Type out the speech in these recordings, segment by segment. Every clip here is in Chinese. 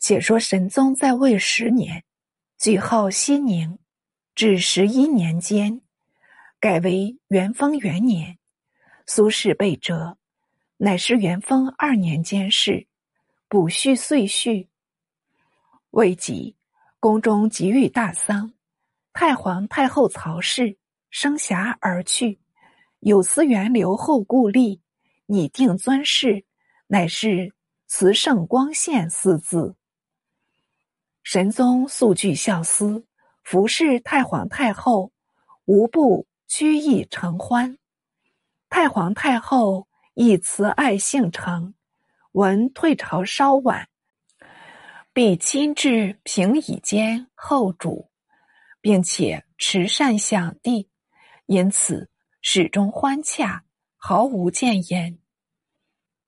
且说神宗在位十年，举号熙宁，至十一年间，改为元丰元年。苏轼被谪，乃是元丰二年间事，补叙岁序。未及，宫中即遇大丧，太皇太后曹氏生遐而去，有司员留后故立，拟定尊谥，乃是慈圣光献四字。神宗素具孝思，服侍太皇太后，无不居意承欢。太皇太后亦慈爱性诚，闻退朝稍晚，必亲至平椅间候主，并且持善享地，因此始终欢洽，毫无谏言。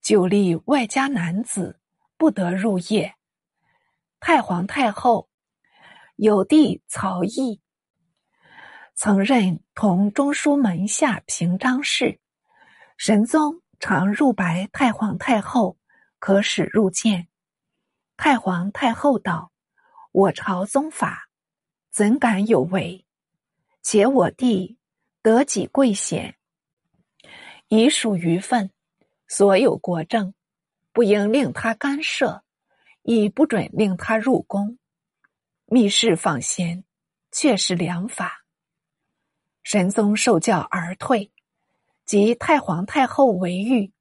久立外家男子不得入夜。太皇太后有弟曹毅，曾任同中书门下平章事。神宗常入白太皇太后，可使入见。太皇太后道：“我朝宗法，怎敢有违？且我弟得己贵显，已属余分，所有国政，不应令他干涉，亦不准令他入宫。密室访贤，却是良法。”神宗受教而退。及太皇太后为御，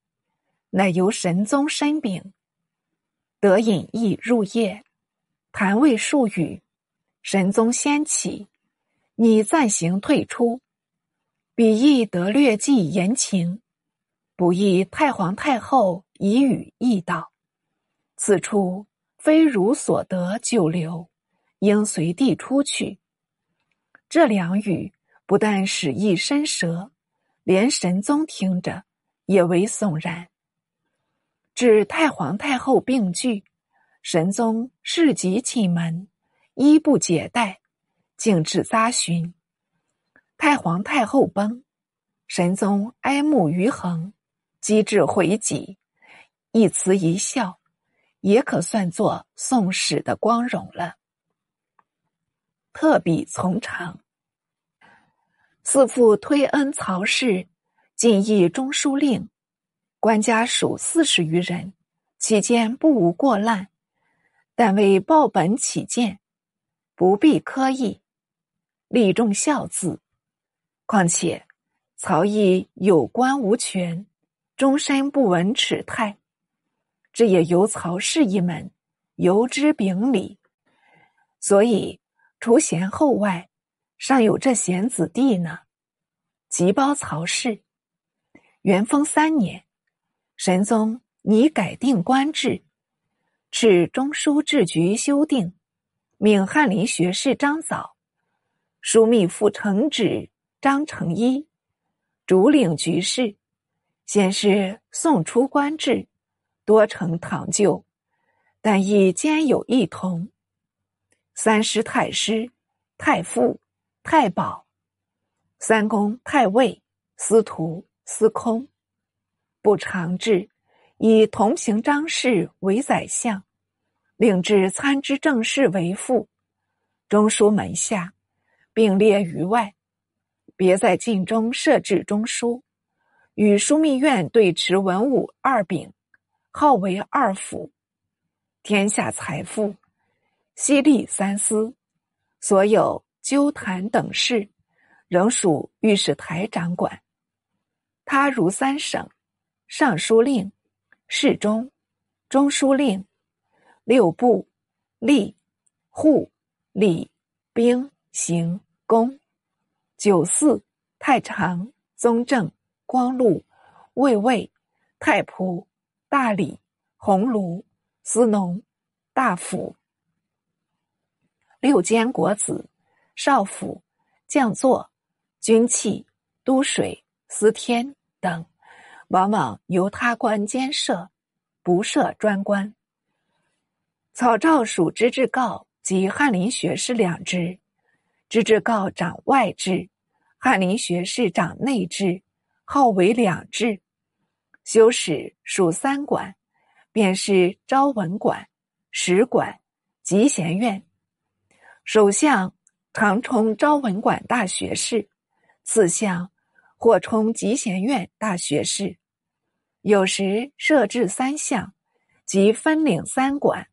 乃由神宗申禀，得隐逸入夜，谈未数语，神宗先起，拟暂行退出，彼亦得略记言情，不意太皇太后以语意道：“此处非汝所得久留，应随地出去。”这两语不但使意伸舌。连神宗听着也为悚然。至太皇太后病具，神宗事急请门，衣不解带，径至匝询。太皇太后崩，神宗哀慕于恒，机智回己，一词一笑，也可算作宋史的光荣了。特笔从长。四父推恩曹氏，进议中书令，官家属四十余人，期间不无过滥，但为报本起见，不必苛议，立重孝字。况且曹毅有官无权，终身不闻耻态，这也由曹氏一门由之秉礼，所以除贤后外。尚有这贤子弟呢，即包曹氏。元丰三年，神宗拟改定官制，敕中书制局修订，命翰林学士张藻、枢密副承旨张承一主领局事。先是送出官制，多承唐旧，但亦兼有异同。三师太师、太傅。太保、三公、太尉、司徒、司空，不常制，以同平章事为宰相，令至参知政事为副，中书门下，并列于外。别在晋中设置中书，与枢密院对持文武二柄，号为二府。天下财富，悉立三司，所有。纠谈等事，仍属御史台掌管。他如三省：尚书令、侍中、中书令、六部、吏、户、礼、兵、刑、工、九司、太常、宗正、光禄、卫尉、太仆、大理、鸿胪、司农、大府、六监国子。少府、将座、军器、都水、司天等，往往由他官监设，不设专官。草诏属知制诰及翰林学士两支，知制诰掌外制，翰林学士掌内制，号为两制。修史属三馆，便是昭文馆、史馆、集贤院。首相常充昭文馆大学士，次相或充集贤院大学士。有时设置三相，即分领三馆，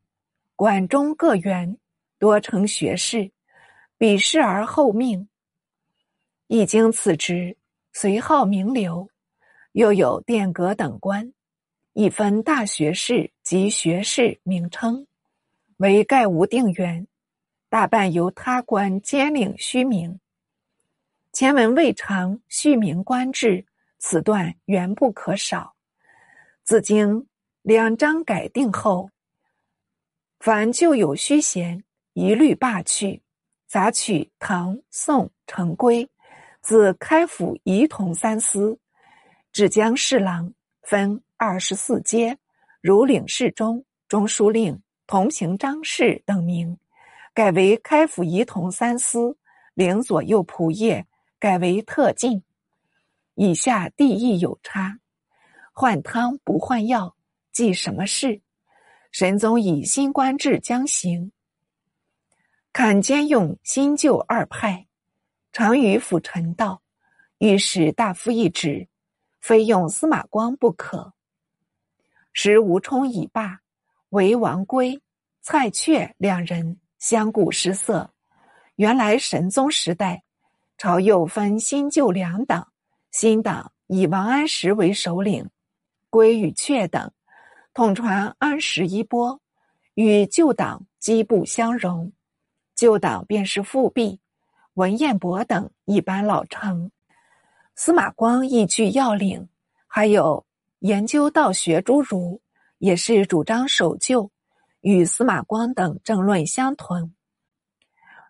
馆中各员多称学士，比试而后命。一经此职，随号名流，又有殿阁等官，一分大学士及学士名称，为盖无定员，大半由他官兼领虚名。前文未尝虚名官制，此段原不可少。自经两章改定后，凡旧有虚衔，一律罢去，杂取唐宋成规。自开府仪同三司，至江侍郎分二十四阶，如领侍中、中书令、同行章事等名，改为开府仪同三司；领左右仆射，改为特进。以下地义有差，换汤不换药，记什么事？神宗以新官制将行，坎兼用新旧二派。常与辅臣道，御史大夫一职，非用司马光不可。时吴充已罢，为王圭、蔡确两人相顾失色。原来神宗时代，朝右分新旧两党，新党以王安石为首领，圭与阙等统传安石衣钵，与旧党基不相容。旧党便是复辟。文彦博等一般老成，司马光亦具要领，还有研究道学诸儒，也是主张守旧，与司马光等政论相同。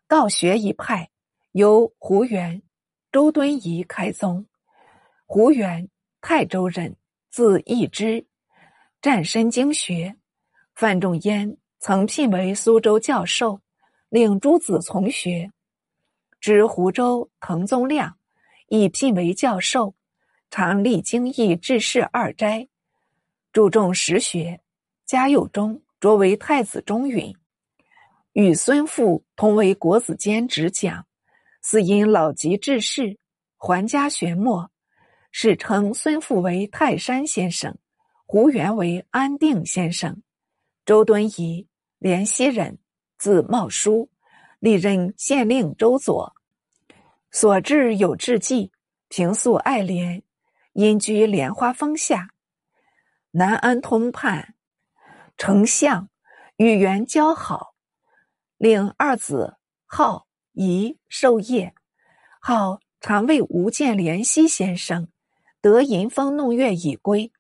道学一派由胡元、周敦颐开宗。胡元，泰州人，字义之，湛深经学。范仲淹曾聘为苏州教授，令诸子从学。知湖州滕宗亮以聘为教授，常历经义治世二斋，注重实学。嘉佑中擢为太子中允，与孙父同为国子监执讲。似因老疾致仕，还家学墨，史称孙父为泰山先生，胡元为安定先生。周敦颐，连溪人，字茂叔。历任县令周佐，所至有志计，平素爱莲，隐居莲花峰下。南安通判，丞相与元交好，令二子号仪授业。好常为吴建莲溪先生得吟风弄月已归，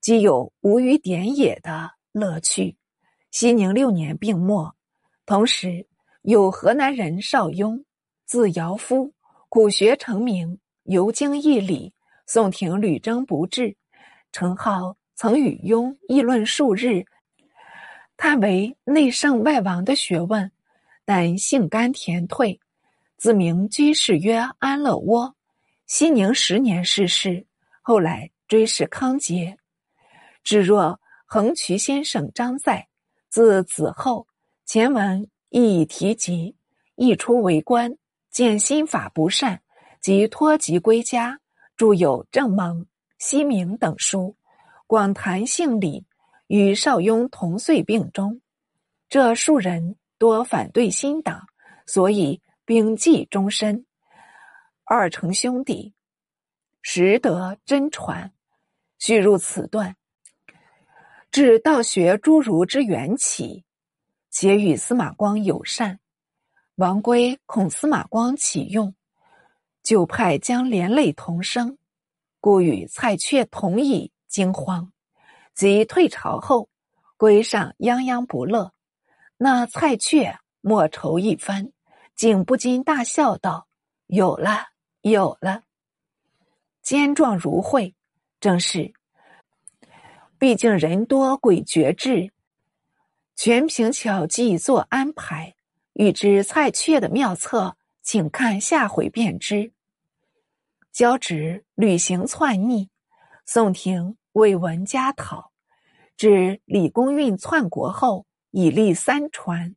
即有吴语典也的乐趣。熙宁六年病没，同时。有河南人邵雍，字尧夫，苦学成名，游经义理。宋廷屡征不至，程颢曾与雍议论数日，叹为内圣外王的学问，但性甘甜退，自名居士曰安乐窝。熙宁十年逝世，后来追谥康节。至若横渠先生张在，字子厚，前文。亦已提及，一出为官，见心法不善，即托疾归家，著有《正蒙》《西明》等书，广谈性理，与邵雍同岁病终。这数人多反对新党，所以摒弃终身。二成兄弟，实得真传。叙入此段，至道学诸儒之缘起。且与司马光友善，王圭恐司马光启用，就派将连累同生，故与蔡确同以，惊慌。及退朝后，圭上泱泱不乐。那蔡确莫愁一番，竟不禁大笑道：“有了，有了！坚壮如会，正是。毕竟人多鬼绝志。”全凭巧计做安排，欲知蔡确的妙策，请看下回便知。交趾旅行篡逆，宋廷为文家讨，至李公运篡国后，已立三传，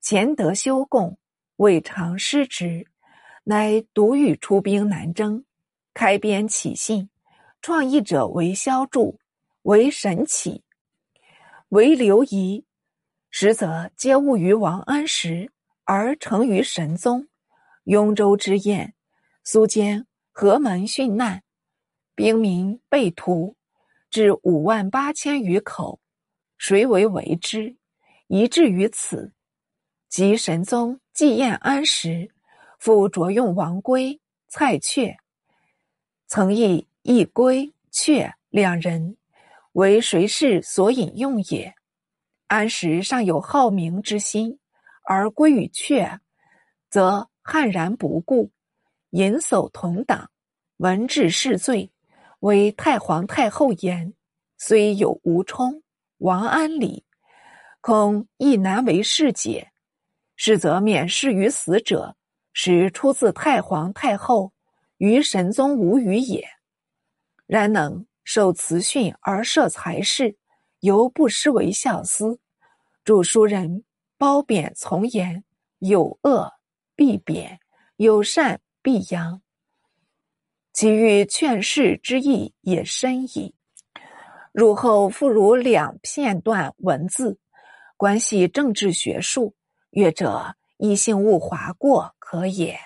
前德修贡，未尝失职，乃独欲出兵南征，开边起信，创意者为萧柱，为神启，为刘仪，实则皆误于王安石，而成于神宗。雍州之宴，苏坚河门殉难，兵民被屠，至五万八千余口，谁为为之？以至于此。及神宗祭宴安时，复着用王圭、蔡确，曾议一圭、阙两人，为谁氏所引用也？安时尚有好名之心，而归与阙，则。悍然不顾，引叟同党，闻治是罪，为太皇太后言，虽有吴充、王安礼，恐亦难为世解。是则免世于死者，实出自太皇太后，于神宗无语也。然能受慈训而设才士，犹不失为孝思。著书人褒贬从言，有恶。必贬，有善必扬。其欲劝世之意也深矣。汝后复如两片段文字，关系政治学术，阅者异性勿划过可也。